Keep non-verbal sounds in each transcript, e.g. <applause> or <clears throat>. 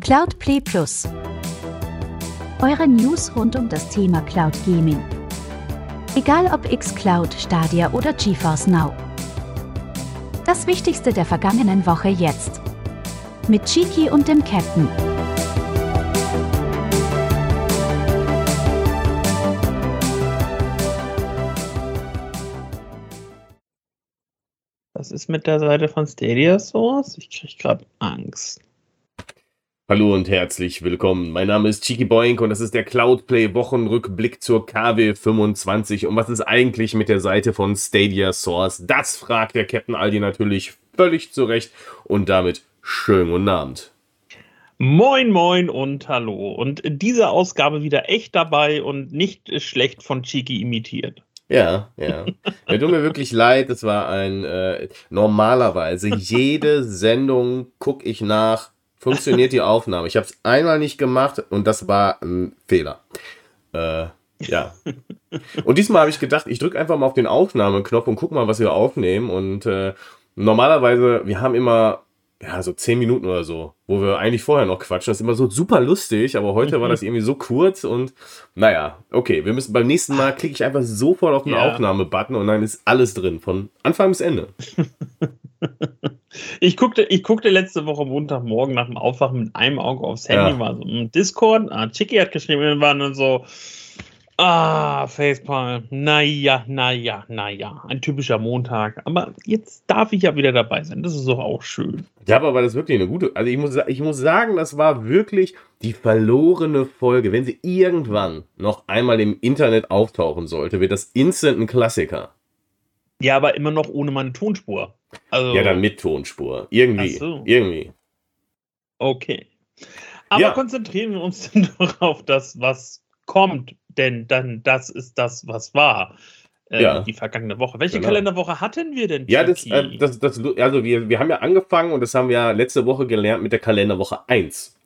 Cloud Play Plus. Eure News rund um das Thema Cloud Gaming. Egal ob xCloud, Stadia oder GeForce Now. Das Wichtigste der vergangenen Woche jetzt. Mit Chiki und dem Captain. Was ist mit der Seite von Stadia Source? Ich krieg gerade Angst. Hallo und herzlich willkommen. Mein Name ist Chiki Boink und das ist der Cloudplay Wochenrückblick zur KW 25. Und was ist eigentlich mit der Seite von Stadia Source? Das fragt der Captain Aldi natürlich völlig zurecht und damit schönen guten Abend. Moin, moin und hallo. Und diese Ausgabe wieder echt dabei und nicht schlecht von Chiki imitiert. Ja, ja. Mir tut mir wirklich leid, es war ein, äh, normalerweise jede <laughs> Sendung gucke ich nach, funktioniert die Aufnahme. Ich habe es einmal nicht gemacht und das war ein Fehler. Äh, ja. <laughs> Und diesmal habe ich gedacht, ich drücke einfach mal auf den Aufnahmeknopf und guck mal, was wir aufnehmen. Und äh, normalerweise, wir haben immer ja, so zehn Minuten oder so, wo wir eigentlich vorher noch quatschen. Das ist immer so super lustig, aber heute war das <laughs> irgendwie so kurz und naja, okay, wir müssen beim nächsten Mal klicke ich einfach sofort auf den ja. Aufnahmebutton und dann ist alles drin, von Anfang bis Ende. <laughs> Ich guckte, ich guckte letzte Woche Montagmorgen nach dem Aufwachen mit einem Auge aufs Handy, ja. war so im Discord, ah, Chicky hat geschrieben, und waren dann so, ah, Facepalm, naja, naja, naja, ein typischer Montag. Aber jetzt darf ich ja wieder dabei sein, das ist doch auch schön. Ja, aber war das wirklich eine gute, also ich muss, ich muss sagen, das war wirklich die verlorene Folge. Wenn sie irgendwann noch einmal im Internet auftauchen sollte, wird das instant ein Klassiker. Ja, aber immer noch ohne meine Tonspur. Also, ja, dann mit Tonspur. Irgendwie. So. Irgendwie. Okay. Aber ja. konzentrieren wir uns <laughs> dann doch auf das, was kommt. Denn dann, das ist das, was war. Äh, ja. Die vergangene Woche. Welche genau. Kalenderwoche hatten wir denn? Ja, das, äh, das, das, also wir, wir haben ja angefangen und das haben wir ja letzte Woche gelernt mit der Kalenderwoche 1.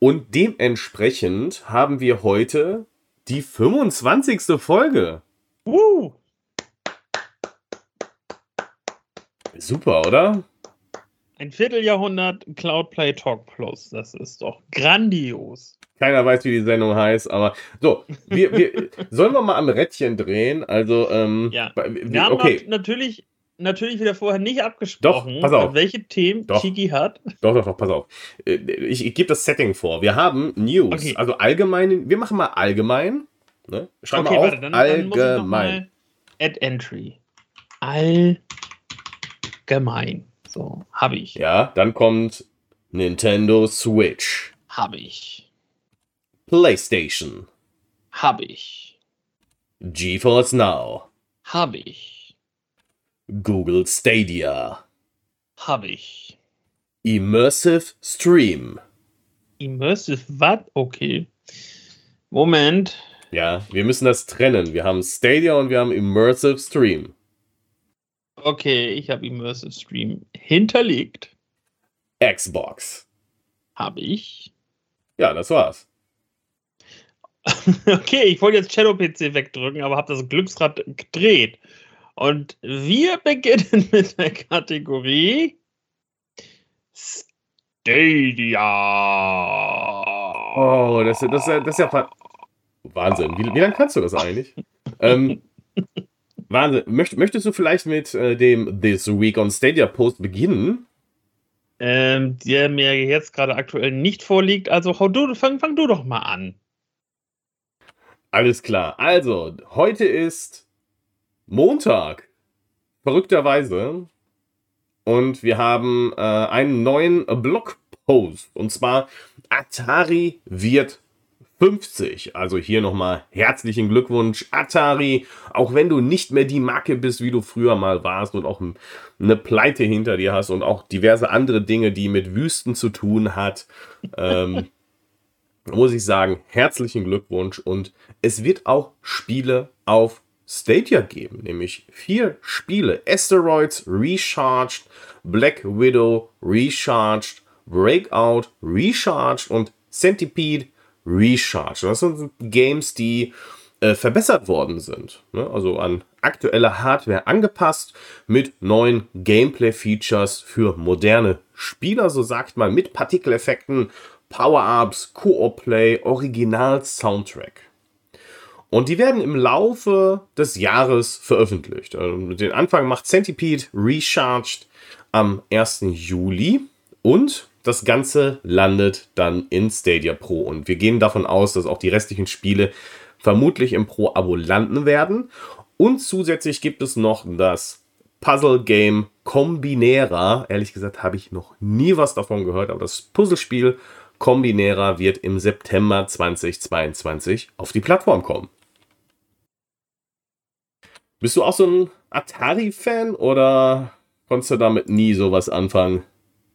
Und dementsprechend haben wir heute die 25. Folge. Uh. Super, oder? Ein Vierteljahrhundert Cloudplay Talk Plus. Das ist doch grandios. Keiner weiß, wie die Sendung heißt, aber so, wir, wir <laughs> sollen wir mal am Rädchen drehen? Also, ähm, ja. Wir, wir haben okay. natürlich, natürlich wieder vorher nicht abgesprochen, doch, pass auf. welche Themen doch. Chiki hat. Doch, doch, doch, pass auf. Äh, ich, ich gebe das Setting vor. Wir haben News, okay. also allgemein, wir machen mal allgemein. Ne? Schreib okay, mal auf, warte, dann, allgemein. Dann Add Entry. Allgemein gemein. So, habe ich. Ja, dann kommt Nintendo Switch. Habe ich. PlayStation. Habe ich. GeForce Now. Habe ich. Google Stadia. Habe ich. Immersive Stream. Immersive was? Okay. Moment. Ja, wir müssen das trennen. Wir haben Stadia und wir haben Immersive Stream. Okay, ich habe Immersive Stream hinterlegt. Xbox. Habe ich. Ja, das war's. <laughs> okay, ich wollte jetzt Shadow PC wegdrücken, aber habe das Glücksrad gedreht. Und wir beginnen <laughs> mit der Kategorie Stadia. Oh, das, das, das ist ja Wahnsinn. Wie, wie lange kannst du das eigentlich? ähm, <laughs> Wahnsinn. Möcht, möchtest du vielleicht mit äh, dem This Week on Stadia Post beginnen? Ähm, der mir jetzt gerade aktuell nicht vorliegt. Also hau du, fang, fang du doch mal an. Alles klar. Also, heute ist Montag. Verrückterweise. Und wir haben äh, einen neuen Blogpost. Und zwar Atari wird 50. Also hier nochmal herzlichen Glückwunsch, Atari. Auch wenn du nicht mehr die Marke bist, wie du früher mal warst und auch eine Pleite hinter dir hast und auch diverse andere Dinge, die mit Wüsten zu tun hat, <laughs> ähm, muss ich sagen, herzlichen Glückwunsch. Und es wird auch Spiele auf Stadia geben, nämlich vier Spiele. Asteroids Recharged, Black Widow Recharged, Breakout Recharged und Centipede Recharge. Das sind Games, die äh, verbessert worden sind. Ne? Also an aktuelle Hardware angepasst mit neuen Gameplay-Features für moderne Spieler, so sagt man, mit Partikeleffekten, Power-Ups, Koop-Play, Original-Soundtrack. Und die werden im Laufe des Jahres veröffentlicht. Also den Anfang macht Centipede Recharged am 1. Juli und das Ganze landet dann in Stadia Pro. Und wir gehen davon aus, dass auch die restlichen Spiele vermutlich im Pro-Abo landen werden. Und zusätzlich gibt es noch das Puzzle-Game Combinera. Ehrlich gesagt habe ich noch nie was davon gehört, aber das Puzzlespiel Combinera wird im September 2022 auf die Plattform kommen. Bist du auch so ein Atari-Fan oder konntest du damit nie sowas anfangen?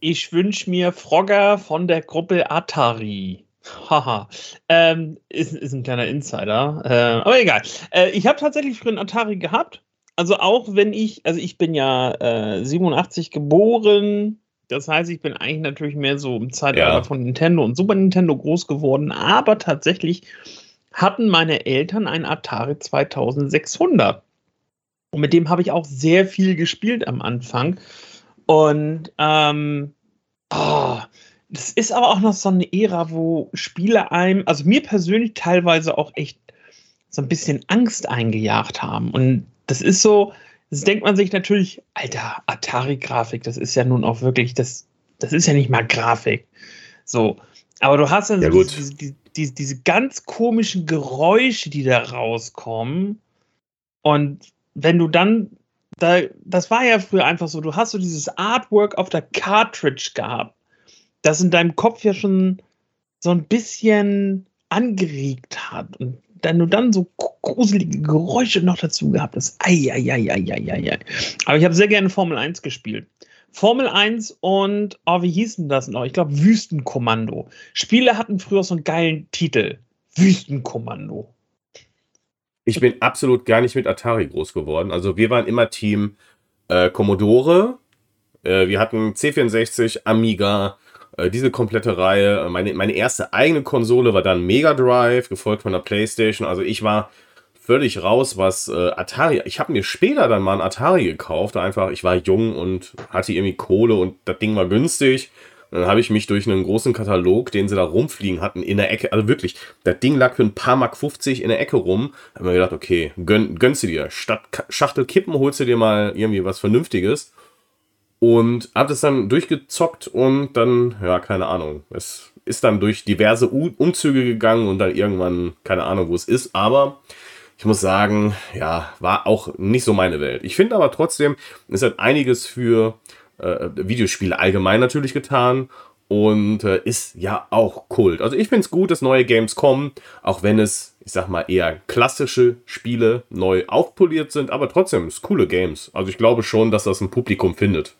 Ich wünsche mir Frogger von der Gruppe Atari. Haha. ähm, ist, ist ein kleiner Insider. Äh, aber egal. Äh, ich habe tatsächlich früher einen Atari gehabt. Also auch wenn ich, also ich bin ja äh, 87 geboren. Das heißt, ich bin eigentlich natürlich mehr so im Zeitalter ja. von Nintendo und Super Nintendo groß geworden. Aber tatsächlich hatten meine Eltern einen Atari 2600. Und mit dem habe ich auch sehr viel gespielt am Anfang. Und ähm, oh, das ist aber auch noch so eine Ära, wo Spiele einem, also mir persönlich teilweise auch echt so ein bisschen Angst eingejagt haben. Und das ist so, das denkt man sich natürlich, alter, Atari-Grafik, das ist ja nun auch wirklich, das, das ist ja nicht mal Grafik. So. Aber du hast dann ja so diese, diese, diese, diese ganz komischen Geräusche, die da rauskommen. Und wenn du dann, da, das war ja früher einfach so, du hast so dieses Artwork auf der Cartridge gehabt, das in deinem Kopf ja schon so ein bisschen angeregt hat. Und wenn du dann so gruselige Geräusche noch dazu gehabt hast, ei, ei, ei, ei, ei, ei, ei. Aber ich habe sehr gerne Formel 1 gespielt. Formel 1 und, oh, wie hießen das noch? Ich glaube, Wüstenkommando. Spiele hatten früher so einen geilen Titel. Wüstenkommando. Ich bin absolut gar nicht mit Atari groß geworden. Also wir waren immer Team äh, Commodore. Äh, wir hatten C64, Amiga, äh, diese komplette Reihe. Meine, meine erste eigene Konsole war dann Mega Drive, gefolgt von der Playstation. Also ich war völlig raus, was äh, Atari. Ich habe mir später dann mal ein Atari gekauft. Einfach, ich war jung und hatte irgendwie Kohle und das Ding war günstig. Dann habe ich mich durch einen großen Katalog, den sie da rumfliegen hatten, in der Ecke, also wirklich, das Ding lag für ein paar Mark 50 in der Ecke rum. Habe mir gedacht, okay, gönn, gönnst du dir. Statt Schachtel kippen holst du dir mal irgendwie was Vernünftiges. Und habe das dann durchgezockt und dann, ja, keine Ahnung. Es ist dann durch diverse Umzüge gegangen und dann irgendwann, keine Ahnung, wo es ist. Aber ich muss sagen, ja, war auch nicht so meine Welt. Ich finde aber trotzdem, es hat einiges für äh, Videospiele allgemein natürlich getan und äh, ist ja auch Kult. Also ich finde es gut, dass neue Games kommen, auch wenn es, ich sag mal, eher klassische Spiele neu aufpoliert sind, aber trotzdem ist coole Games. Also ich glaube schon, dass das ein Publikum findet.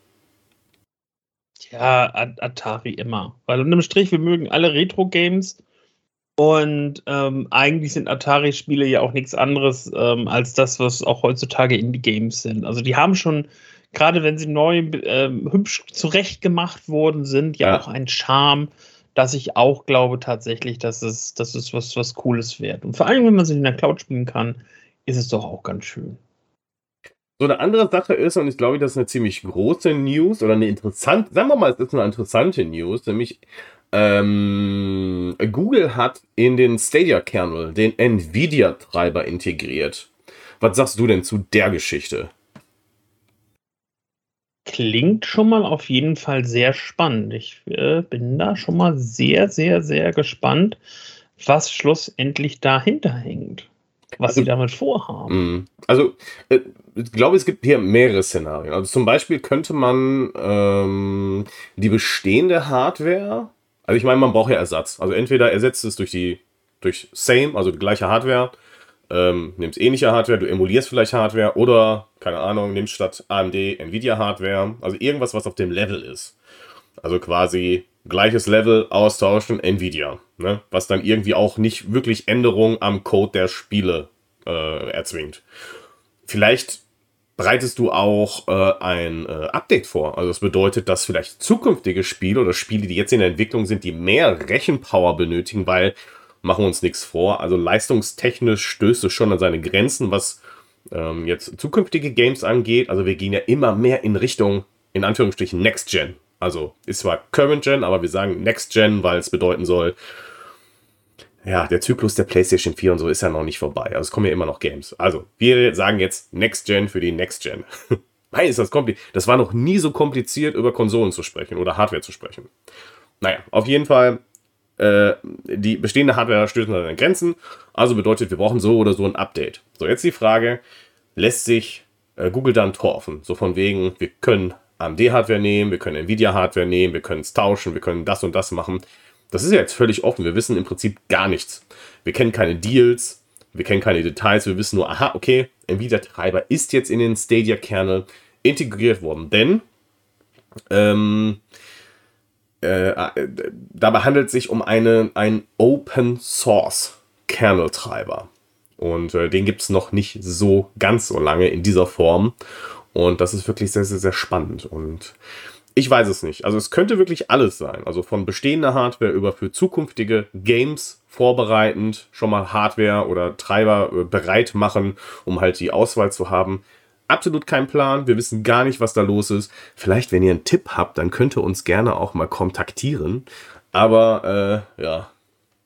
Ja, Atari immer. Weil unterm Strich, wir mögen alle Retro-Games und ähm, eigentlich sind Atari-Spiele ja auch nichts anderes ähm, als das, was auch heutzutage Indie-Games sind. Also die haben schon gerade wenn sie neu ähm, hübsch zurechtgemacht worden sind, ja, ja, auch ein Charme, dass ich auch glaube tatsächlich, dass es, dass es was, was Cooles wird. Und vor allem, wenn man sie in der Cloud spielen kann, ist es doch auch ganz schön. So eine andere Sache ist, und ich glaube, das ist eine ziemlich große News oder eine interessante, sagen wir mal, es ist eine interessante News, nämlich ähm, Google hat in den Stadia-Kernel den Nvidia-Treiber integriert. Was sagst du denn zu der Geschichte? Klingt schon mal auf jeden Fall sehr spannend. Ich äh, bin da schon mal sehr, sehr, sehr gespannt, was schlussendlich dahinter hängt. Was also, sie damit vorhaben. Mm. Also, äh, ich glaube, es gibt hier mehrere Szenarien. Also zum Beispiel könnte man ähm, die bestehende Hardware, also ich meine, man braucht ja Ersatz. Also entweder ersetzt es durch die durch Same, also die gleiche Hardware, ähm, nimmst ähnliche Hardware, du emulierst vielleicht Hardware oder, keine Ahnung, nimmst statt AMD Nvidia Hardware, also irgendwas, was auf dem Level ist. Also quasi gleiches Level austauschen, Nvidia. Ne? Was dann irgendwie auch nicht wirklich Änderungen am Code der Spiele äh, erzwingt. Vielleicht bereitest du auch äh, ein äh, Update vor. Also das bedeutet, dass vielleicht zukünftige Spiele oder Spiele, die jetzt in der Entwicklung sind, die mehr Rechenpower benötigen, weil machen wir uns nichts vor. Also leistungstechnisch stößt es schon an seine Grenzen, was ähm, jetzt zukünftige Games angeht. Also wir gehen ja immer mehr in Richtung, in Anführungsstrichen, Next Gen. Also ist zwar Current Gen, aber wir sagen Next Gen, weil es bedeuten soll, ja, der Zyklus der PlayStation 4 und so ist ja noch nicht vorbei. Also es kommen ja immer noch Games. Also, wir sagen jetzt Next Gen für die Next Gen. <laughs> Nein, ist das kompliziert. Das war noch nie so kompliziert, über Konsolen zu sprechen oder Hardware zu sprechen. Naja, auf jeden Fall, äh, die bestehende Hardware stößt an seine Grenzen. Also bedeutet, wir brauchen so oder so ein Update. So, jetzt die Frage, lässt sich äh, Google dann torfen? So von wegen, wir können AMD-Hardware nehmen, wir können Nvidia-Hardware nehmen, wir können es tauschen, wir können das und das machen. Das ist ja jetzt völlig offen. Wir wissen im Prinzip gar nichts. Wir kennen keine Deals, wir kennen keine Details. Wir wissen nur, aha, okay, Nvidia-Treiber ist jetzt in den Stadia-Kernel integriert worden. Denn ähm, äh, äh, dabei handelt es sich um eine, einen Open Source Kernel-Treiber. Und äh, den gibt es noch nicht so ganz so lange in dieser Form. Und das ist wirklich sehr, sehr, sehr spannend. Und ich weiß es nicht. Also es könnte wirklich alles sein. Also von bestehender Hardware über für zukünftige Games vorbereitend schon mal Hardware oder Treiber äh, bereit machen, um halt die Auswahl zu haben. Absolut kein Plan. Wir wissen gar nicht, was da los ist. Vielleicht, wenn ihr einen Tipp habt, dann könnt ihr uns gerne auch mal kontaktieren. Aber äh, ja,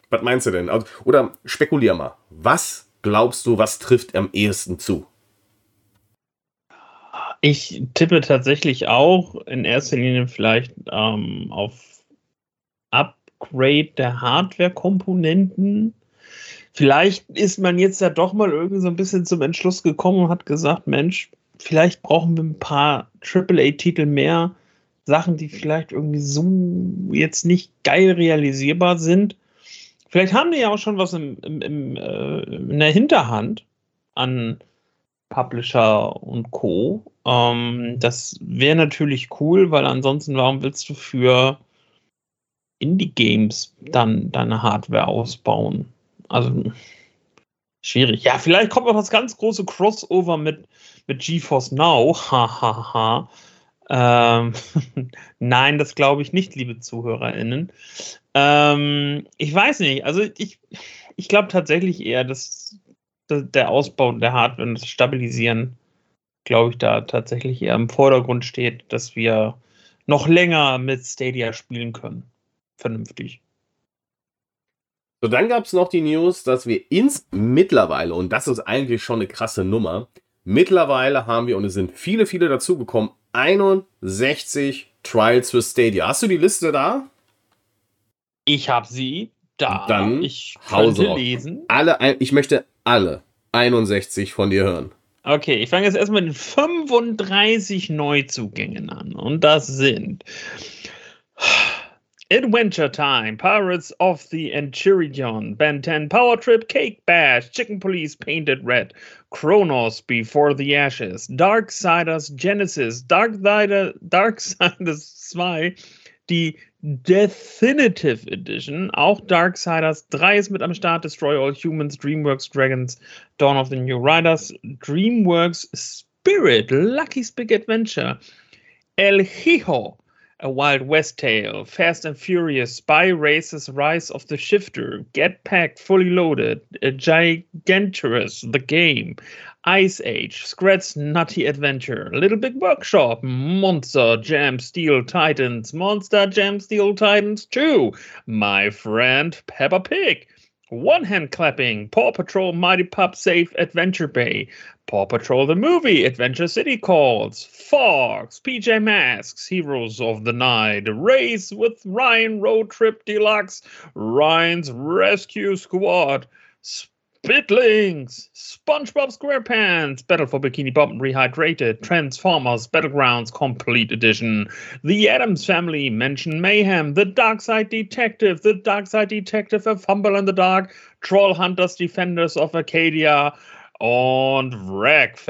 was meinst du denn? Also, oder spekulier mal. Was glaubst du, was trifft am ehesten zu? Ich tippe tatsächlich auch in erster Linie vielleicht ähm, auf Upgrade der Hardware-Komponenten. Vielleicht ist man jetzt ja doch mal irgendwie so ein bisschen zum Entschluss gekommen und hat gesagt, Mensch, vielleicht brauchen wir ein paar AAA-Titel mehr, Sachen, die vielleicht irgendwie so jetzt nicht geil realisierbar sind. Vielleicht haben die ja auch schon was im, im, im äh, in der Hinterhand an Publisher und Co. Ähm, das wäre natürlich cool, weil ansonsten, warum willst du für Indie-Games dann deine Hardware ausbauen? Also schwierig. Ja, vielleicht kommt noch das ganz große Crossover mit, mit GeForce Now. <laughs> Hahaha. ähm, <laughs> Nein, das glaube ich nicht, liebe ZuhörerInnen. Ähm, ich weiß nicht. Also ich, ich glaube tatsächlich eher, dass der Ausbau der Hardware und das Stabilisieren, glaube ich, da tatsächlich eher im Vordergrund steht, dass wir noch länger mit Stadia spielen können. Vernünftig. So, dann gab es noch die News, dass wir ins mittlerweile, und das ist eigentlich schon eine krasse Nummer, mittlerweile haben wir, und es sind viele, viele dazugekommen, 61 Trials für Stadia. Hast du die Liste da? Ich habe sie da. Dann ich könnte lesen. Alle, ich möchte alle 61 von dir hören. Okay, ich fange jetzt erstmal mit den 35 Neuzugängen an. Und das sind Adventure Time, Pirates of the Enchiridion, Ben 10 Power Trip, Cake Bash, Chicken Police Painted Red, Chronos Before the Ashes, Darksiders Genesis, Darksiders, Darksiders 2, die Definitive Edition. Auch Dark Darksiders 3 ist mit am Start. Destroy All Humans, DreamWorks Dragons, Dawn of the New Riders, DreamWorks Spirit, Lucky's Big Adventure, El Hijo, A Wild West Tale, Fast and Furious, Spy Races, Rise of the Shifter, Get Packed, Fully Loaded, a Gigantorous, The Game, Ice Age, Scrat's Nutty Adventure, Little Big Workshop, Monster Jam Steel Titans, Monster Jam Steel Titans 2, My Friend Peppa Pig, One Hand Clapping, Paw Patrol Mighty Pup Safe Adventure Bay, Paw Patrol the Movie, Adventure City Calls, Fox, PJ Masks, Heroes of the Night, Race with Ryan Road Trip Deluxe, Ryan's Rescue Squad, Spitlings, SpongeBob SquarePants, Battle for Bikini Bottom Rehydrated, Transformers Battlegrounds Complete Edition, The Adams Family, Mention Mayhem, The Dark Side Detective, The Dark Side Detective, A Fumble in the Dark, Troll Hunters Defenders of Arcadia und Wreckfest.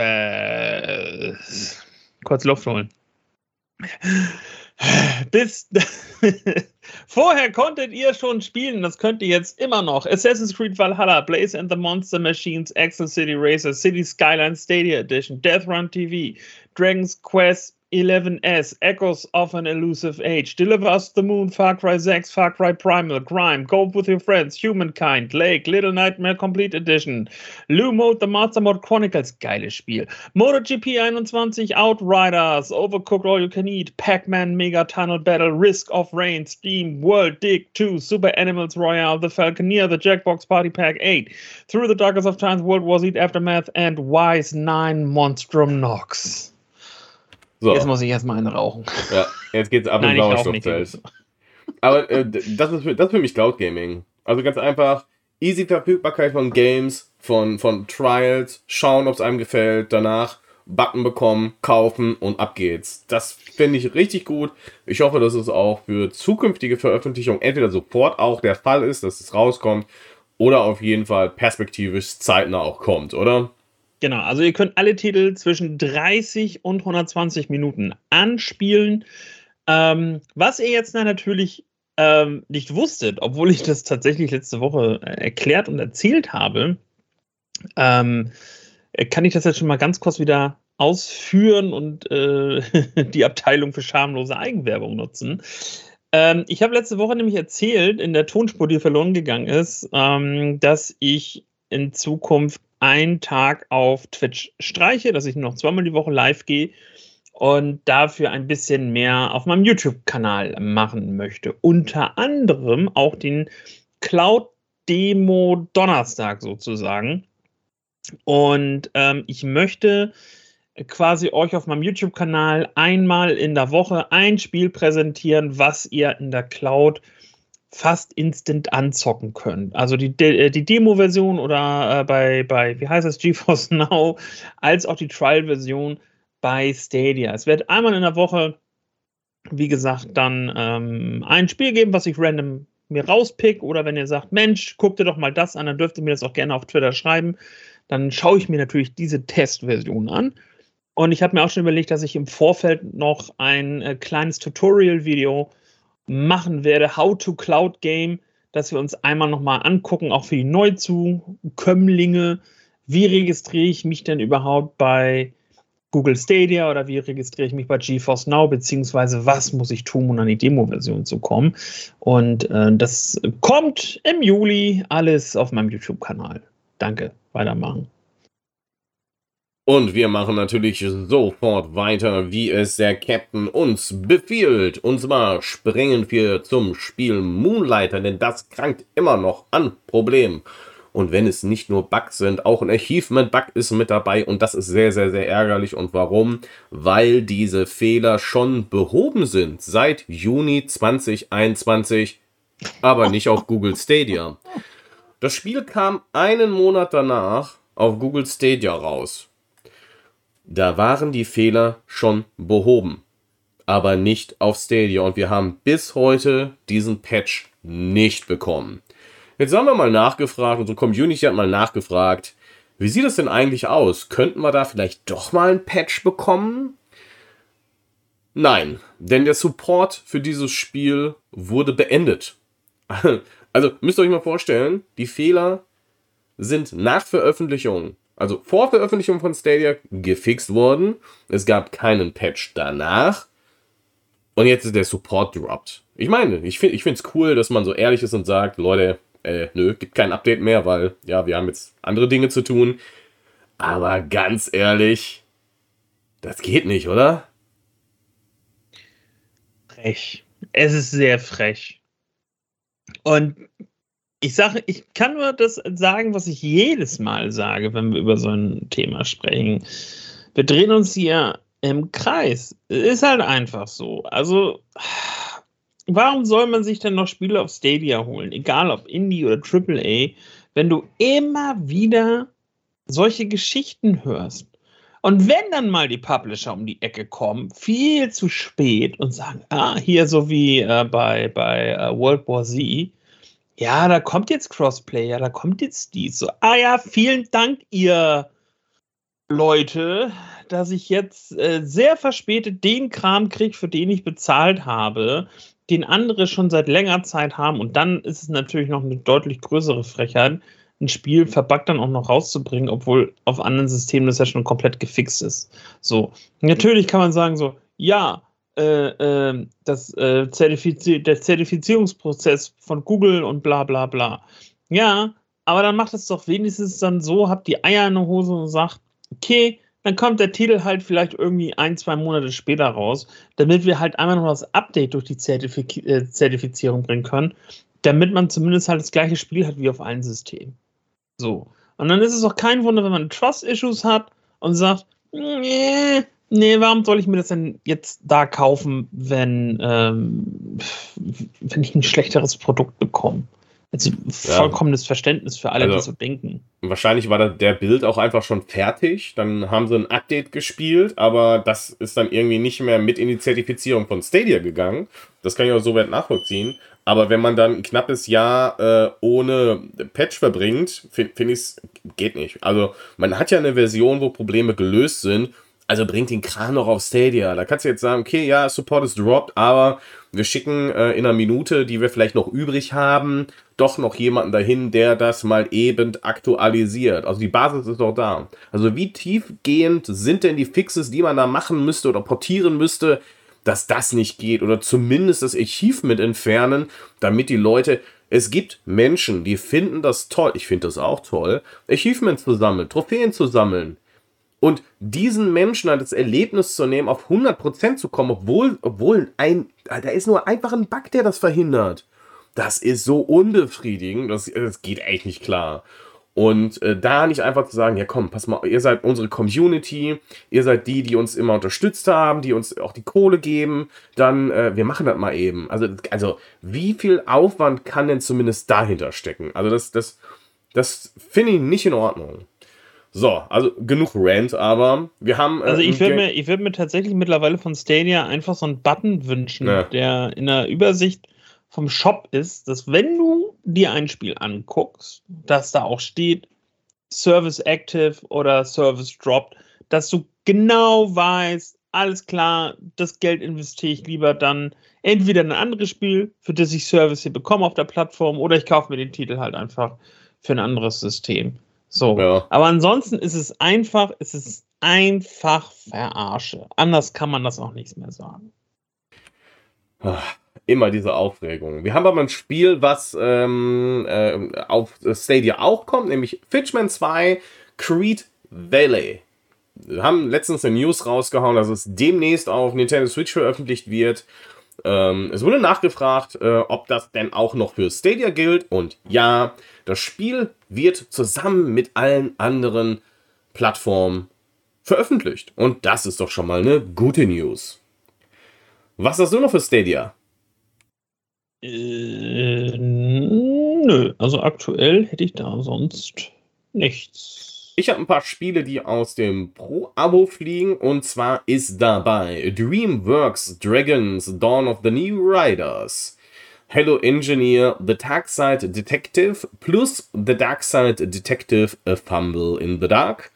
Kurz Luft holen. Bis <laughs> vorher konntet ihr schon spielen, das könnt ihr jetzt immer noch. Assassin's Creed Valhalla, Blaze and the Monster Machines, Axel City Racer, City Skyline Stadia Edition, Death Run TV, Dragon's Quest 11S, Echoes of an Elusive Age, Deliver Us the Moon, Far Cry 6, Far Cry Primal, Grime, Go With Your Friends, Humankind, Lake, Little Nightmare Complete Edition, Lou Mode, The Master Mode Chronicles, geiles Spiel, MotoGP 21, Outriders, Overcooked All You Can Eat, Pac-Man Mega Tunnel Battle, Risk of Rain, Steam, World Dig 2, Super Animals Royale, The Falconeer, The Jackbox Party Pack 8, Through the Darkest of Times, World War Z Aftermath, and Wise 9 Monstrum Nox. So. Jetzt muss ich erstmal einen rauchen. Ja, jetzt geht's ab Nein, ins Sauerstoffzelt. Aber äh, das, ist für, das ist für mich Cloud Gaming. Also ganz einfach, easy Verfügbarkeit von Games, von, von Trials, schauen, ob es einem gefällt, danach Button bekommen, kaufen und ab geht's. Das finde ich richtig gut. Ich hoffe, dass es auch für zukünftige Veröffentlichungen entweder sofort auch der Fall ist, dass es rauskommt, oder auf jeden Fall perspektivisch zeitnah auch kommt, oder? Genau, also ihr könnt alle Titel zwischen 30 und 120 Minuten anspielen. Ähm, was ihr jetzt natürlich ähm, nicht wusstet, obwohl ich das tatsächlich letzte Woche äh, erklärt und erzählt habe, ähm, kann ich das jetzt schon mal ganz kurz wieder ausführen und äh, <laughs> die Abteilung für schamlose Eigenwerbung nutzen. Ähm, ich habe letzte Woche nämlich erzählt, in der Tonspur, die verloren gegangen ist, ähm, dass ich in Zukunft einen Tag auf Twitch streiche, dass ich noch zweimal die Woche live gehe und dafür ein bisschen mehr auf meinem YouTube-Kanal machen möchte. Unter anderem auch den Cloud Demo Donnerstag sozusagen. Und ähm, ich möchte quasi euch auf meinem YouTube-Kanal einmal in der Woche ein Spiel präsentieren, was ihr in der Cloud fast instant anzocken könnt. Also die, De die Demo-Version oder äh, bei, bei, wie heißt das, GeForce <laughs> Now, als auch die Trial-Version bei Stadia. Es wird einmal in der Woche, wie gesagt, dann ähm, ein Spiel geben, was ich random mir rauspick. Oder wenn ihr sagt, Mensch, guck dir doch mal das an, dann dürft ihr mir das auch gerne auf Twitter schreiben. Dann schaue ich mir natürlich diese Testversion an. Und ich habe mir auch schon überlegt, dass ich im Vorfeld noch ein äh, kleines Tutorial-Video machen werde, How to Cloud Game, dass wir uns einmal nochmal angucken, auch für die Neuzukömmlinge. Wie registriere ich mich denn überhaupt bei Google Stadia oder wie registriere ich mich bei GeForce Now, beziehungsweise was muss ich tun, um an die Demo-Version zu kommen? Und äh, das kommt im Juli alles auf meinem YouTube-Kanal. Danke, weitermachen. Und wir machen natürlich sofort weiter, wie es der Captain uns befiehlt. Und zwar springen wir zum Spiel Moonlighter, denn das krankt immer noch an Problemen. Und wenn es nicht nur Bugs sind, auch ein Achievement-Bug ist mit dabei und das ist sehr, sehr, sehr ärgerlich. Und warum? Weil diese Fehler schon behoben sind seit Juni 2021, aber nicht auf Google Stadia. Das Spiel kam einen Monat danach auf Google Stadia raus. Da waren die Fehler schon behoben, aber nicht auf Stadia und wir haben bis heute diesen Patch nicht bekommen. Jetzt haben wir mal nachgefragt, unsere Community hat mal nachgefragt, wie sieht es denn eigentlich aus? Könnten wir da vielleicht doch mal einen Patch bekommen? Nein, denn der Support für dieses Spiel wurde beendet. <laughs> Also müsst ihr euch mal vorstellen, die Fehler sind nach Veröffentlichung also vor Veröffentlichung von Stadia, gefixt worden. Es gab keinen Patch danach. Und jetzt ist der Support dropped. Ich meine, ich finde es cool, dass man so ehrlich ist und sagt, Leute, äh, nö, gibt kein Update mehr, weil, ja, wir haben jetzt andere Dinge zu tun. Aber ganz ehrlich, das geht nicht, oder? Frech. Es ist sehr frech. Und ich sage, ich kann nur das sagen, was ich jedes Mal sage, wenn wir über so ein Thema sprechen. Wir drehen uns hier im Kreis. Ist halt einfach so. Also, warum soll man sich denn noch Spiele auf Stadia holen, egal ob Indie oder AAA, wenn du immer wieder solche Geschichten hörst? Und wenn dann mal die Publisher um die Ecke kommen, viel zu spät und sagen, ah, hier so wie äh, bei, bei äh, World War Z, ja, da kommt jetzt Crossplay, ja, da kommt jetzt dies. So, ah ja, vielen Dank, ihr Leute, dass ich jetzt äh, sehr verspätet den Kram kriege, für den ich bezahlt habe, den andere schon seit längerer Zeit haben. Und dann ist es natürlich noch eine deutlich größere Frechheit, ein Spiel verbuggt dann auch noch rauszubringen, obwohl auf anderen Systemen das ja schon komplett gefixt ist. So, natürlich kann man sagen so, ja, äh, äh, das, äh, Zertifiz der Zertifizierungsprozess von Google und bla bla bla. Ja, aber dann macht es doch wenigstens dann so, habt die Eier in der Hose und sagt, okay, dann kommt der Titel halt vielleicht irgendwie ein, zwei Monate später raus, damit wir halt einmal noch das Update durch die Zertifiz äh, Zertifizierung bringen können, damit man zumindest halt das gleiche Spiel hat wie auf allen Systemen. So. Und dann ist es auch kein Wunder, wenn man Trust-Issues hat und sagt, nee, nee, warum soll ich mir das denn jetzt da kaufen, wenn, ähm, wenn ich ein schlechteres Produkt bekomme? Also vollkommenes ja. Verständnis für alle, also, die so denken. Wahrscheinlich war der Bild auch einfach schon fertig. Dann haben sie ein Update gespielt, aber das ist dann irgendwie nicht mehr mit in die Zertifizierung von Stadia gegangen. Das kann ich auch so weit nachvollziehen. Aber wenn man dann ein knappes Jahr äh, ohne Patch verbringt, finde find ich es geht nicht. Also man hat ja eine Version, wo Probleme gelöst sind also bringt den Kran noch auf Stadia. Da kannst du jetzt sagen, okay, ja, Support ist dropped, aber wir schicken äh, in einer Minute, die wir vielleicht noch übrig haben, doch noch jemanden dahin, der das mal eben aktualisiert. Also die Basis ist doch da. Also wie tiefgehend sind denn die Fixes, die man da machen müsste oder portieren müsste, dass das nicht geht oder zumindest das Achievement entfernen, damit die Leute es gibt Menschen, die finden das toll, ich finde das auch toll, Achievements zu sammeln, Trophäen zu sammeln. Und diesen Menschen an das Erlebnis zu nehmen, auf 100% zu kommen, obwohl, obwohl ein, da ist nur einfach ein Bug, der das verhindert. Das ist so unbefriedigend, das, das geht echt nicht klar. Und äh, da nicht einfach zu sagen, ja komm, pass mal, ihr seid unsere Community, ihr seid die, die uns immer unterstützt haben, die uns auch die Kohle geben, dann äh, wir machen das mal eben. Also, also wie viel Aufwand kann denn zumindest dahinter stecken? Also das, das, das finde ich nicht in Ordnung. So, also genug Rant, aber wir haben. Äh, also ich würde mir, würd mir tatsächlich mittlerweile von Stadia einfach so einen Button wünschen, ja. der in der Übersicht vom Shop ist, dass wenn du dir ein Spiel anguckst, dass da auch steht Service Active oder Service Dropped, dass du genau weißt, alles klar, das Geld investiere ich lieber dann entweder in ein anderes Spiel, für das ich Service hier bekomme auf der Plattform, oder ich kaufe mir den Titel halt einfach für ein anderes System. So. Ja. Aber ansonsten ist es einfach, es ist einfach Verarsche. Anders kann man das auch nicht mehr sagen. Immer diese Aufregung. Wir haben aber ein Spiel, was ähm, äh, auf Stadia auch kommt, nämlich Fitchman 2 Creed Valley. Wir haben letztens eine News rausgehauen, dass es demnächst auf Nintendo Switch veröffentlicht wird. Ähm, es wurde nachgefragt, äh, ob das denn auch noch für Stadia gilt. Und ja, das Spiel wird zusammen mit allen anderen Plattformen veröffentlicht. Und das ist doch schon mal eine gute News. Was hast du noch für Stadia? Äh, nö, also aktuell hätte ich da sonst nichts. Ich habe ein paar Spiele, die aus dem Pro-Abo fliegen. Und zwar ist dabei DreamWorks Dragons Dawn of the New Riders. Hello Engineer The Darkside Detective plus The Darkside Detective A Fumble in the Dark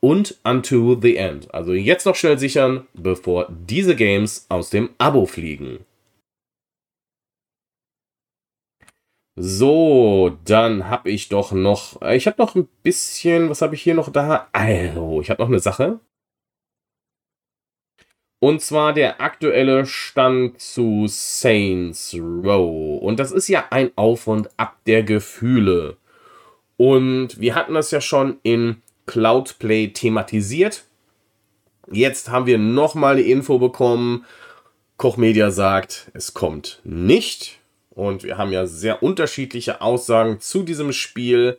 und Unto the End. Also jetzt noch schnell sichern, bevor diese Games aus dem Abo fliegen. So, dann habe ich doch noch, äh, ich habe noch ein bisschen, was habe ich hier noch da? Also, ich habe noch eine Sache. Und zwar der aktuelle Stand zu Saints Row. Und das ist ja ein Auf und Ab der Gefühle. Und wir hatten das ja schon in Cloudplay thematisiert. Jetzt haben wir nochmal die Info bekommen. Koch Media sagt, es kommt nicht. Und wir haben ja sehr unterschiedliche Aussagen zu diesem Spiel.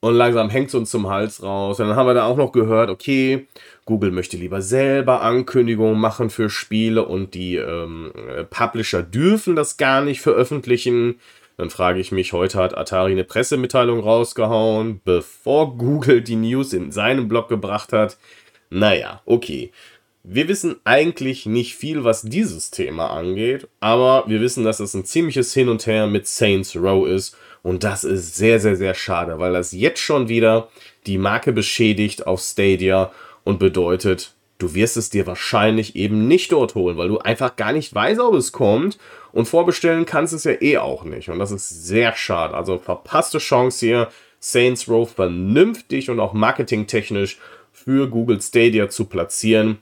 Und langsam hängt es uns zum Hals raus. Und dann haben wir da auch noch gehört, okay, Google möchte lieber selber Ankündigungen machen für Spiele und die ähm, Publisher dürfen das gar nicht veröffentlichen. Dann frage ich mich, heute hat Atari eine Pressemitteilung rausgehauen, bevor Google die News in seinem Blog gebracht hat. Naja, okay. Wir wissen eigentlich nicht viel, was dieses Thema angeht, aber wir wissen, dass es ein ziemliches Hin und Her mit Saints Row ist und das ist sehr, sehr, sehr schade, weil das jetzt schon wieder die Marke beschädigt auf Stadia und bedeutet, du wirst es dir wahrscheinlich eben nicht dort holen, weil du einfach gar nicht weißt, ob es kommt und vorbestellen kannst es ja eh auch nicht und das ist sehr schade. Also verpasste Chance hier, Saints Row vernünftig und auch marketingtechnisch für Google Stadia zu platzieren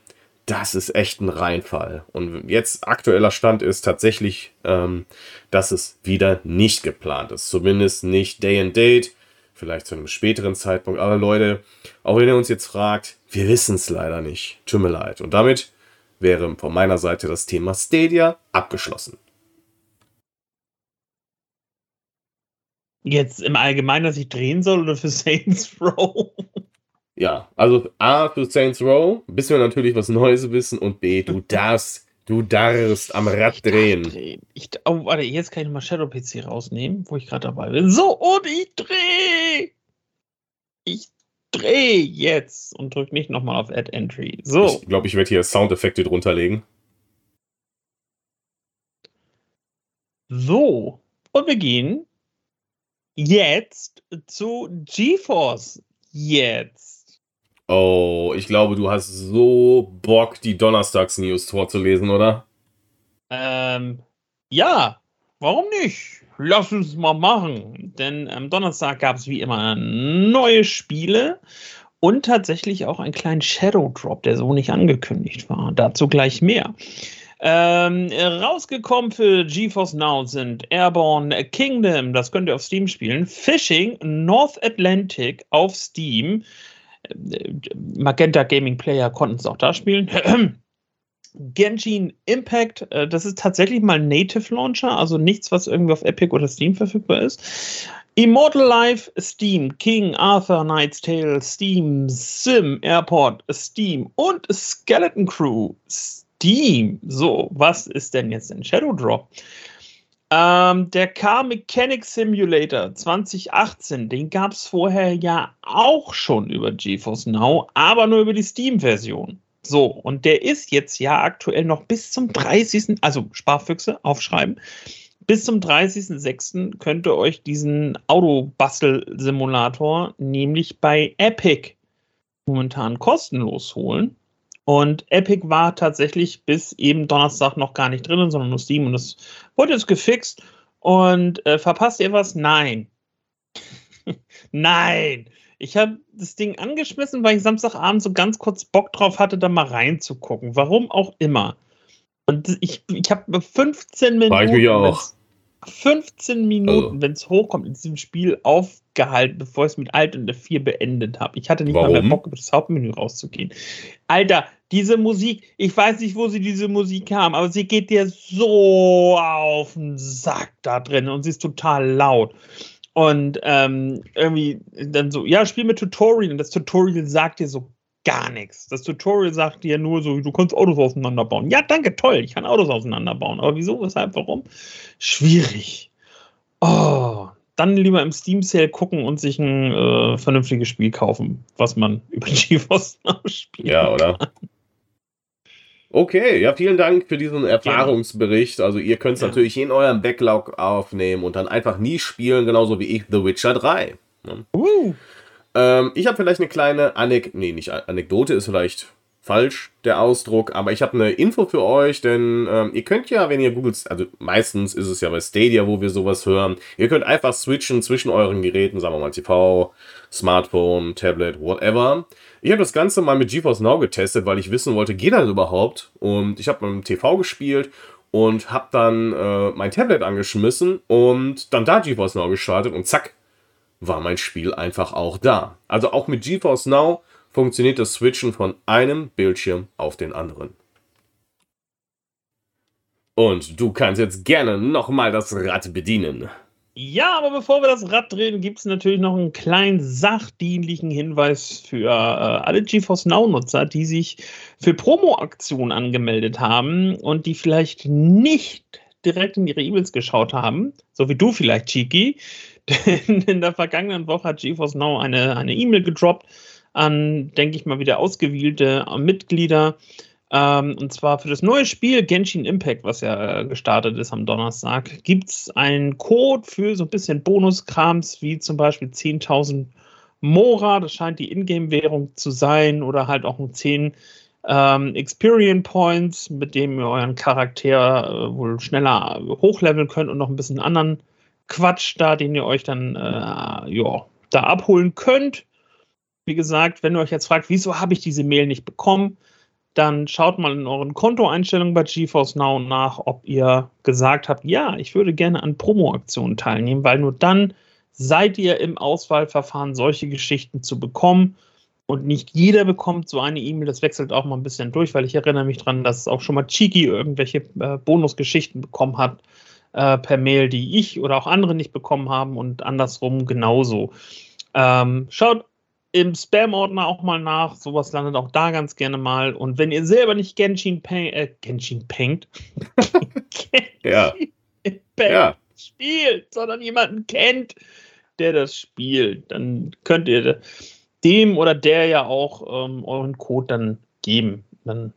das ist echt ein Reinfall. Und jetzt aktueller Stand ist tatsächlich, ähm, dass es wieder nicht geplant ist. Zumindest nicht Day and Date, vielleicht zu einem späteren Zeitpunkt. Aber Leute, auch wenn ihr uns jetzt fragt, wir wissen es leider nicht. Tut mir leid. Und damit wäre von meiner Seite das Thema Stadia abgeschlossen. Jetzt im Allgemeinen, dass ich drehen soll oder für <laughs> Saints Row? Ja, also A für Saints Row, bis wir natürlich was Neues wissen und B, du <laughs> darfst, du darfst am Rad drehen. drehen. Ich, oh, warte, jetzt kann ich mal Shadow PC rausnehmen, wo ich gerade dabei bin. So, und ich drehe! Ich drehe jetzt und drücke nicht nochmal auf Add Entry. So. Ich glaube, ich werde hier Soundeffekte drunter legen. So, und wir gehen jetzt zu GeForce. Jetzt. Oh, ich glaube, du hast so Bock, die Donnerstags-News vorzulesen, oder? Ähm, ja, warum nicht? Lass uns mal machen. Denn am Donnerstag gab es wie immer neue Spiele und tatsächlich auch einen kleinen Shadow Drop, der so nicht angekündigt war. Dazu gleich mehr. Ähm, rausgekommen für GeForce Now sind Airborne Kingdom, das könnt ihr auf Steam spielen, Fishing North Atlantic auf Steam. Magenta Gaming Player konnten es auch da spielen. <clears throat> Genshin Impact, äh, das ist tatsächlich mal Native Launcher, also nichts, was irgendwie auf Epic oder Steam verfügbar ist. Immortal Life, Steam, King Arthur, Knight's Tale, Steam, Sim, Airport, Steam und Skeleton Crew, Steam. So, was ist denn jetzt ein Shadow Drop? Ähm, der Car Mechanic Simulator 2018, den gab es vorher ja auch schon über GeForce Now, aber nur über die Steam-Version. So, und der ist jetzt ja aktuell noch bis zum 30. Also Sparfüchse aufschreiben. Bis zum 30.06. könnt ihr euch diesen Autobastel-Simulator nämlich bei Epic momentan kostenlos holen. Und Epic war tatsächlich bis eben Donnerstag noch gar nicht drin, sondern nur Steam und das wurde jetzt gefixt. Und äh, verpasst ihr was? Nein. <laughs> Nein. Ich habe das Ding angeschmissen, weil ich Samstagabend so ganz kurz Bock drauf hatte, da mal reinzugucken. Warum auch immer. Und ich, ich habe 15 Minuten. War ich mich auch. 15 Minuten, oh. wenn es hochkommt, in diesem Spiel aufgehalten, bevor ich es mit Alt und der 4 beendet habe. Ich hatte nicht Warum? mal mehr Bock, über das Hauptmenü rauszugehen. Alter, diese Musik, ich weiß nicht, wo sie diese Musik haben, aber sie geht dir so auf den Sack da drin und sie ist total laut. Und ähm, irgendwie dann so, ja, spiel mit Tutorial. Und das Tutorial sagt dir so gar nichts. Das Tutorial sagt dir nur so, du kannst Autos auseinanderbauen. Ja, danke, toll, ich kann Autos auseinanderbauen. Aber wieso, weshalb, warum? Schwierig. Oh, dann lieber im Steam Sale gucken und sich ein äh, vernünftiges Spiel kaufen, was man <laughs> über GeForce spielt. Ja, oder? Okay, ja, vielen Dank für diesen Erfahrungsbericht. Also ihr könnt es ja. natürlich in eurem Backlog aufnehmen und dann einfach nie spielen, genauso wie ich The Witcher 3. Ne? Uh. Ähm, ich habe vielleicht eine kleine Anek nee, nicht Anekdote, ist vielleicht falsch der Ausdruck, aber ich habe eine Info für euch, denn ähm, ihr könnt ja, wenn ihr googelt, also meistens ist es ja bei Stadia, wo wir sowas hören, ihr könnt einfach switchen zwischen euren Geräten, sagen wir mal TV, Smartphone, Tablet, whatever. Ich habe das Ganze mal mit GeForce Now getestet, weil ich wissen wollte, geht das überhaupt? Und ich habe mit dem TV gespielt und habe dann äh, mein Tablet angeschmissen und dann da GeForce Now gestartet und zack, war mein Spiel einfach auch da. Also auch mit GeForce Now funktioniert das Switchen von einem Bildschirm auf den anderen. Und du kannst jetzt gerne nochmal das Rad bedienen. Ja, aber bevor wir das Rad drehen, gibt es natürlich noch einen kleinen sachdienlichen Hinweis für äh, alle GeForce Now-Nutzer, die sich für Promo-Aktionen angemeldet haben und die vielleicht nicht direkt in ihre E-Mails geschaut haben, so wie du vielleicht, Chiki. <laughs> Denn in der vergangenen Woche hat GeForce Now eine E-Mail gedroppt an, denke ich mal, wieder ausgewählte Mitglieder ähm, und zwar für das neue Spiel Genshin Impact, was ja gestartet ist am Donnerstag, gibt es einen Code für so ein bisschen Bonuskrams, wie zum Beispiel 10.000 Mora, das scheint die Ingame-Währung zu sein, oder halt auch ein 10 ähm, Experience Points, mit dem ihr euren Charakter äh, wohl schneller hochleveln könnt und noch ein bisschen anderen Quatsch da, den ihr euch dann äh, ja, da abholen könnt. Wie gesagt, wenn ihr euch jetzt fragt, wieso habe ich diese Mail nicht bekommen, dann schaut mal in euren Kontoeinstellungen bei GeForce Now nach, ob ihr gesagt habt, ja, ich würde gerne an Promo-Aktionen teilnehmen, weil nur dann seid ihr im Auswahlverfahren, solche Geschichten zu bekommen. Und nicht jeder bekommt so eine E-Mail, das wechselt auch mal ein bisschen durch, weil ich erinnere mich daran, dass auch schon mal Chiki irgendwelche äh, Bonusgeschichten bekommen hat äh, per Mail, die ich oder auch andere nicht bekommen haben und andersrum genauso. Ähm, schaut im Spam-Ordner auch mal nach. Sowas landet auch da ganz gerne mal. Und wenn ihr selber nicht Genshin Paint, äh, Genshin Paint, <laughs> ja. Paint ja. spielt, sondern jemanden kennt, der das spielt, dann könnt ihr dem oder der ja auch ähm, euren Code dann geben. Dann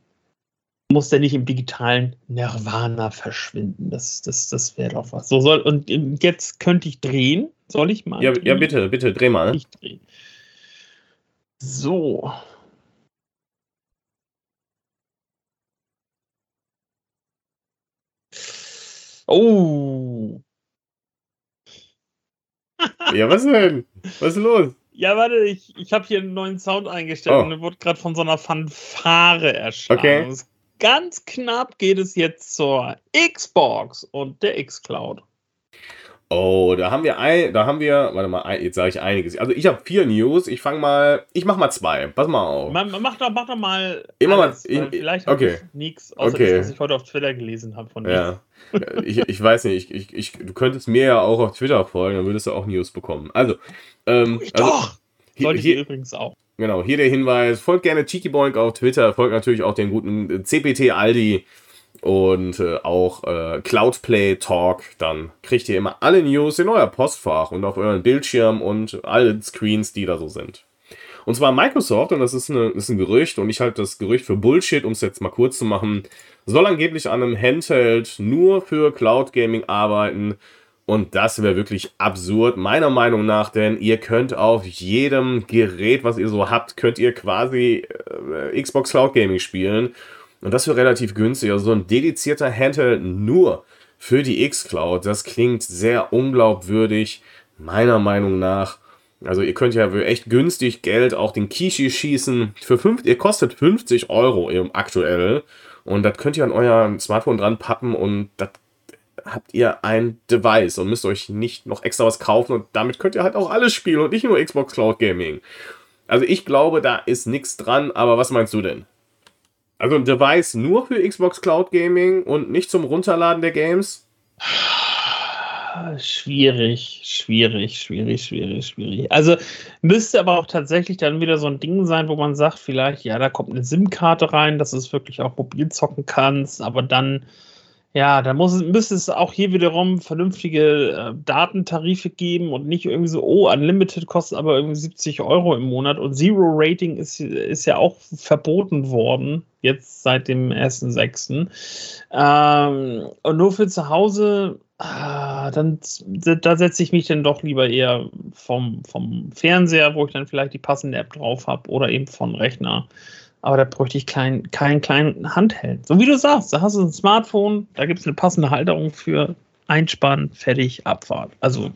muss der nicht im digitalen Nirvana verschwinden. Das, das, das wäre doch was. So soll, und jetzt könnte ich drehen. Soll ich mal? Ja, ja bitte, bitte, dreh mal. Ich dreh. So. Oh. <laughs> ja, was denn? Was ist los? Ja, warte, ich, ich habe hier einen neuen Sound eingestellt oh. und wurde gerade von so einer Fanfare erschlagen. Okay. Ganz knapp geht es jetzt zur Xbox und der Xcloud. Oh, da haben wir ein, da haben wir, warte mal, jetzt sage ich einiges. Also ich habe vier News. Ich fange mal, ich mach mal zwei. Pass mal auf. Man, mach doch, mach doch mal. Immer alles, mal. Ich, vielleicht okay. nichts, außer okay. das, was ich heute auf Twitter gelesen habe von dir. Ja. ich, ich weiß nicht. Ich, ich, du könntest mir ja auch auf Twitter folgen, dann würdest du auch News bekommen. Also, ähm, also doch. Hier, Sollte ich hier, übrigens auch. Genau, hier der Hinweis: Folgt gerne Cheeky Boink auf Twitter, folgt natürlich auch den guten CPT Aldi und äh, auch äh, Cloudplay Talk. Dann kriegt ihr immer alle News in euer Postfach und auf euren Bildschirm und alle Screens, die da so sind. Und zwar Microsoft, und das ist, eine, ist ein Gerücht, und ich halte das Gerücht für Bullshit, um es jetzt mal kurz zu machen, soll angeblich an einem Handheld nur für Cloud Gaming arbeiten. Und das wäre wirklich absurd, meiner Meinung nach, denn ihr könnt auf jedem Gerät, was ihr so habt, könnt ihr quasi äh, Xbox Cloud Gaming spielen. Und das für relativ günstig. Also so ein dedizierter Handheld nur für die X-Cloud, das klingt sehr unglaubwürdig, meiner Meinung nach. Also ihr könnt ja für echt günstig Geld auch den Kishi schießen. Für fünf, ihr kostet 50 Euro aktuell. Und das könnt ihr an euer Smartphone dran pappen und das habt ihr ein Device und müsst euch nicht noch extra was kaufen und damit könnt ihr halt auch alles spielen und nicht nur Xbox Cloud Gaming. Also ich glaube, da ist nichts dran, aber was meinst du denn? Also ein Device nur für Xbox Cloud Gaming und nicht zum Runterladen der Games? Schwierig, schwierig, schwierig, schwierig, schwierig. Also müsste aber auch tatsächlich dann wieder so ein Ding sein, wo man sagt, vielleicht, ja, da kommt eine SIM-Karte rein, dass du es wirklich auch mobil zocken kannst, aber dann ja, da muss, müsste es auch hier wiederum vernünftige äh, Datentarife geben und nicht irgendwie so, oh, Unlimited kostet aber irgendwie 70 Euro im Monat und Zero Rating ist, ist ja auch verboten worden, jetzt seit dem 1.6. Ähm, und nur für zu Hause, ah, dann, da setze ich mich dann doch lieber eher vom, vom Fernseher, wo ich dann vielleicht die passende App drauf habe oder eben vom Rechner. Aber da bräuchte ich keinen kein kleinen Handheld. So wie du sagst, da hast du ein Smartphone, da gibt es eine passende Halterung für Einspannen, fertig, Abfahrt. Also,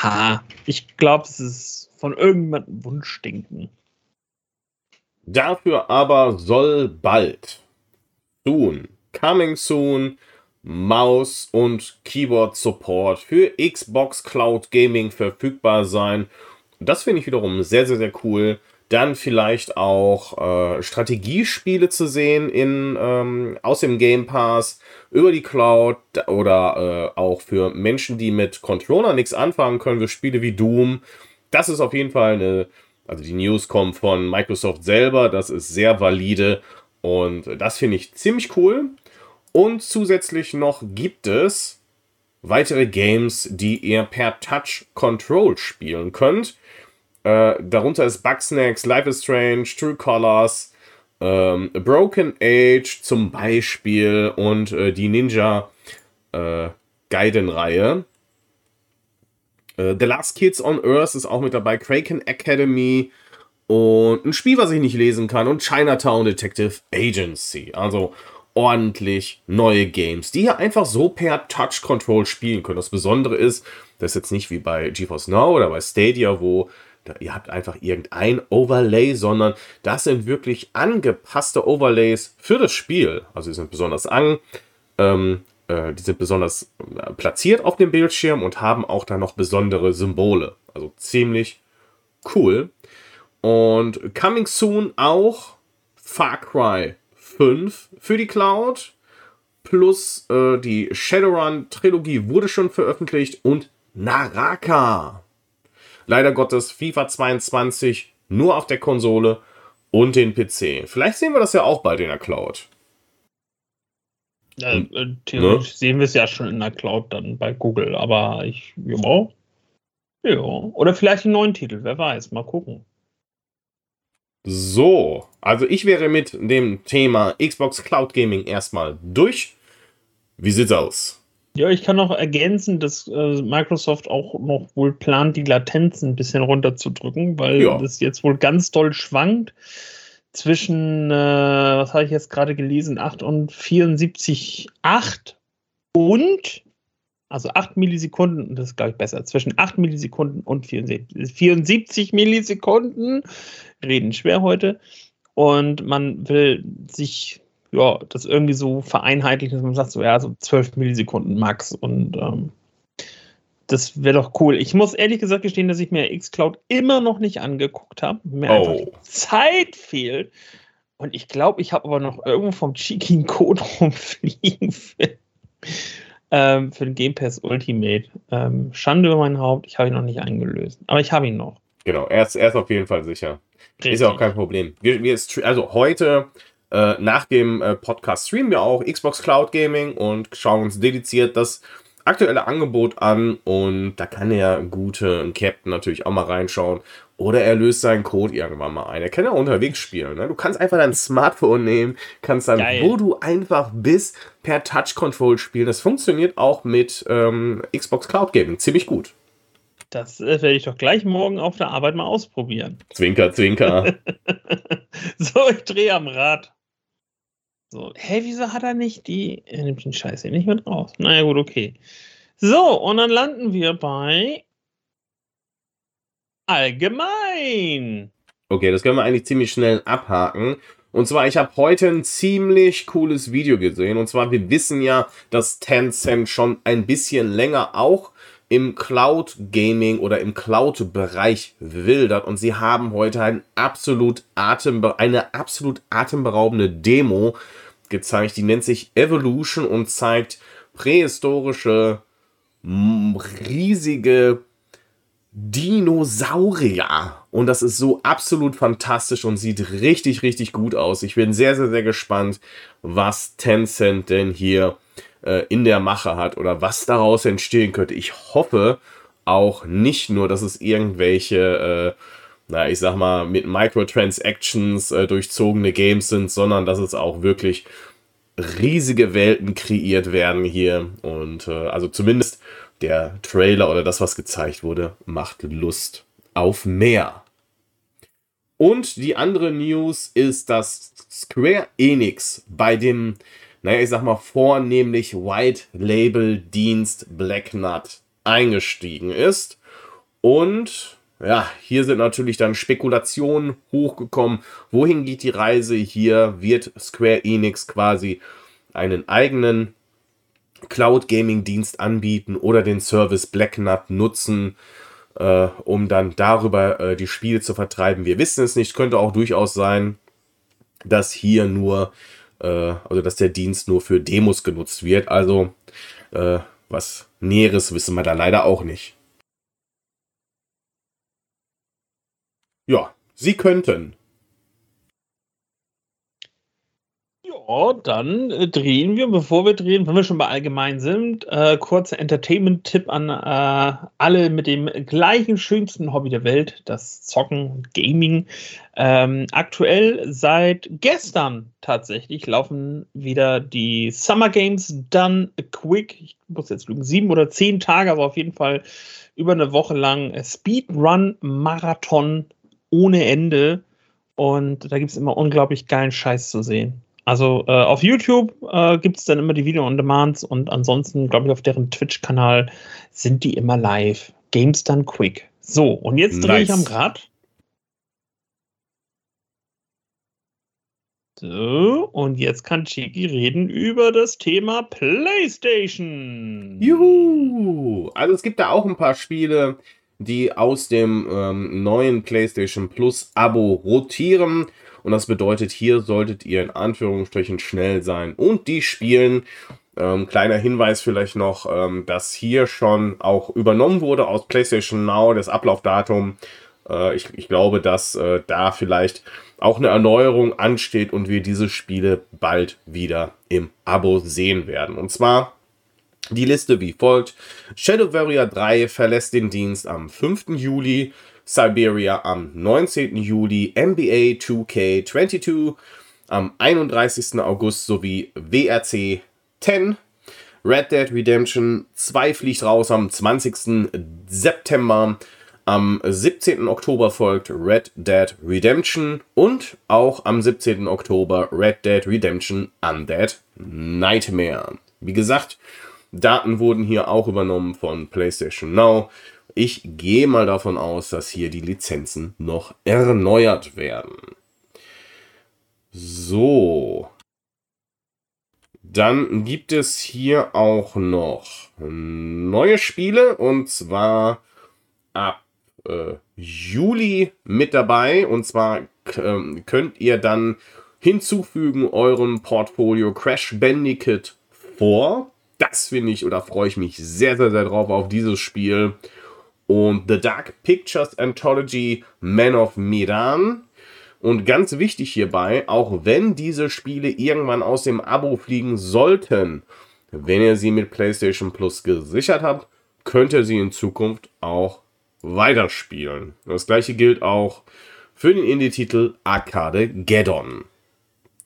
ha, ich glaube, es ist von irgendjemandem Wunschdenken. Dafür aber soll bald, soon, coming soon, Maus und Keyboard Support für Xbox Cloud Gaming verfügbar sein. Das finde ich wiederum sehr, sehr, sehr cool. Dann vielleicht auch äh, Strategiespiele zu sehen in, ähm, aus dem Game Pass über die Cloud oder äh, auch für Menschen, die mit Controller nichts anfangen können, für Spiele wie Doom. Das ist auf jeden Fall eine, also die News kommen von Microsoft selber, das ist sehr valide und das finde ich ziemlich cool. Und zusätzlich noch gibt es weitere Games, die ihr per Touch Control spielen könnt. Äh, darunter ist Bugsnax, Life is Strange, True Colors, ähm, Broken Age zum Beispiel und äh, die Ninja äh, Gaiden-Reihe. Äh, The Last Kids on Earth ist auch mit dabei, Kraken Academy und ein Spiel, was ich nicht lesen kann und Chinatown Detective Agency. Also ordentlich neue Games, die ihr einfach so per Touch Control spielen könnt. Das Besondere ist, das ist jetzt nicht wie bei GeForce Now oder bei Stadia, wo ihr habt einfach irgendein Overlay, sondern das sind wirklich angepasste Overlays für das Spiel. Also die sind besonders an, ähm, äh, die sind besonders äh, platziert auf dem Bildschirm und haben auch dann noch besondere Symbole. Also ziemlich cool. Und coming soon auch Far Cry 5 für die Cloud. Plus äh, die Shadowrun-Trilogie wurde schon veröffentlicht und Naraka. Leider Gottes FIFA 22 nur auf der Konsole und den PC. Vielleicht sehen wir das ja auch bald in der Cloud. Äh, äh, theoretisch ne? sehen wir es ja schon in der Cloud dann bei Google, aber ich, ja. Ja. Oder vielleicht einen neuen Titel, wer weiß, mal gucken. So, also ich wäre mit dem Thema Xbox Cloud Gaming erstmal durch. Wie sieht's aus? Ja, ich kann noch ergänzen, dass äh, Microsoft auch noch wohl plant, die Latenzen ein bisschen runterzudrücken, weil ja. das jetzt wohl ganz doll schwankt zwischen, äh, was habe ich jetzt gerade gelesen, 8 und 74,8 und, also 8 Millisekunden, das ist glaube ich besser, zwischen 8 Millisekunden und 74, 74 Millisekunden, reden schwer heute, und man will sich ja, das irgendwie so vereinheitlichen, dass man sagt, so ja, so 12 Millisekunden max und ähm, das wäre doch cool. Ich muss ehrlich gesagt gestehen, dass ich mir Xcloud immer noch nicht angeguckt habe. Mir oh. einfach die Zeit fehlt. Und ich glaube, ich habe aber noch irgendwo vom Cheeky Code <laughs> rumfliegen für, ähm, für den Game Pass Ultimate. Ähm, Schande über mein Haupt, ich habe ihn noch nicht eingelöst. Aber ich habe ihn noch. Genau, er ist, er ist auf jeden Fall sicher. Richtig. Ist ja auch kein Problem. Wir, wir also heute äh, nach dem äh, Podcast streamen wir auch Xbox Cloud Gaming und schauen uns dediziert das aktuelle Angebot an und da kann der gute Captain natürlich auch mal reinschauen. Oder er löst seinen Code irgendwann mal ein. Er kann ja unterwegs spielen. Ne? Du kannst einfach dein Smartphone nehmen, kannst dann, Geil. wo du einfach bist, per Touch Control spielen. Das funktioniert auch mit ähm, Xbox Cloud Gaming ziemlich gut. Das äh, werde ich doch gleich morgen auf der Arbeit mal ausprobieren. Zwinker, zwinker. <laughs> so, ich drehe am Rad. So, hä, wieso hat er nicht die. Er nimmt den Scheiß hier nicht mit raus. Naja, gut, okay. So, und dann landen wir bei allgemein. Okay, das können wir eigentlich ziemlich schnell abhaken. Und zwar, ich habe heute ein ziemlich cooles Video gesehen. Und zwar, wir wissen ja, dass Tencent schon ein bisschen länger auch im Cloud Gaming oder im Cloud Bereich wildert und sie haben heute ein absolut eine absolut atemberaubende Demo gezeigt, die nennt sich Evolution und zeigt prähistorische riesige Dinosaurier. Und das ist so absolut fantastisch und sieht richtig, richtig gut aus. Ich bin sehr, sehr, sehr gespannt, was Tencent denn hier äh, in der Mache hat oder was daraus entstehen könnte. Ich hoffe auch nicht nur, dass es irgendwelche, äh, na, ich sag mal, mit Microtransactions äh, durchzogene Games sind, sondern dass es auch wirklich riesige Welten kreiert werden hier. Und äh, also zumindest der Trailer oder das, was gezeigt wurde, macht Lust auf mehr. Und die andere News ist, dass Square Enix bei dem naja, ich sag mal, vornehmlich White Label Dienst Black Nut eingestiegen ist. Und ja, hier sind natürlich dann Spekulationen hochgekommen. Wohin geht die Reise? Hier wird Square Enix quasi einen eigenen Cloud Gaming Dienst anbieten oder den Service Black Nut nutzen, äh, um dann darüber äh, die Spiele zu vertreiben. Wir wissen es nicht, könnte auch durchaus sein, dass hier nur äh, also dass der Dienst nur für Demos genutzt wird. Also äh, was Näheres wissen wir da leider auch nicht. Ja, sie könnten Ja, dann äh, drehen wir, bevor wir drehen, wenn wir schon bei allgemein sind, äh, kurzer Entertainment-Tipp an äh, alle mit dem gleichen schönsten Hobby der Welt, das Zocken und Gaming. Ähm, aktuell seit gestern tatsächlich laufen wieder die Summer Games Done Quick. Ich muss jetzt lügen, sieben oder zehn Tage, aber auf jeden Fall über eine Woche lang Speedrun-Marathon ohne Ende. Und da gibt es immer unglaublich geilen Scheiß zu sehen. Also äh, auf YouTube äh, gibt es dann immer die Video-on-Demands und ansonsten, glaube ich, auf deren Twitch-Kanal sind die immer live. Games Done Quick. So, und jetzt drehe Nice. ich am Rad. So, und jetzt kann Chiki reden über das Thema PlayStation. Juhu! Also es gibt da auch ein paar Spiele, die aus dem ähm, neuen PlayStation Plus Abo rotieren. Und das bedeutet, hier solltet ihr in Anführungsstrichen schnell sein und die spielen. Ähm, kleiner Hinweis vielleicht noch, ähm, dass hier schon auch übernommen wurde aus PlayStation Now, das Ablaufdatum. Äh, ich, ich glaube, dass äh, da vielleicht auch eine Erneuerung ansteht und wir diese Spiele bald wieder im Abo sehen werden. Und zwar die Liste wie folgt. Shadow Warrior 3 verlässt den Dienst am 5. Juli, Siberia am 19. Juli, NBA 2K22 am 31. August sowie WRC 10. Red Dead Redemption 2 fliegt raus am 20. September. Am 17. Oktober folgt Red Dead Redemption und auch am 17. Oktober Red Dead Redemption Undead Nightmare. Wie gesagt, Daten wurden hier auch übernommen von PlayStation Now. Ich gehe mal davon aus, dass hier die Lizenzen noch erneuert werden. So. Dann gibt es hier auch noch neue Spiele und zwar ab äh, Juli mit dabei. Und zwar ähm, könnt ihr dann hinzufügen eurem Portfolio Crash Bandicoot 4. Das finde ich oder freue ich mich sehr, sehr, sehr drauf auf dieses Spiel. Und The Dark Pictures Anthology Man of Medan. Und ganz wichtig hierbei, auch wenn diese Spiele irgendwann aus dem Abo fliegen sollten, wenn ihr sie mit PlayStation Plus gesichert habt, könnt ihr sie in Zukunft auch weiterspielen. Das gleiche gilt auch für den Indie-Titel Arcade Geddon.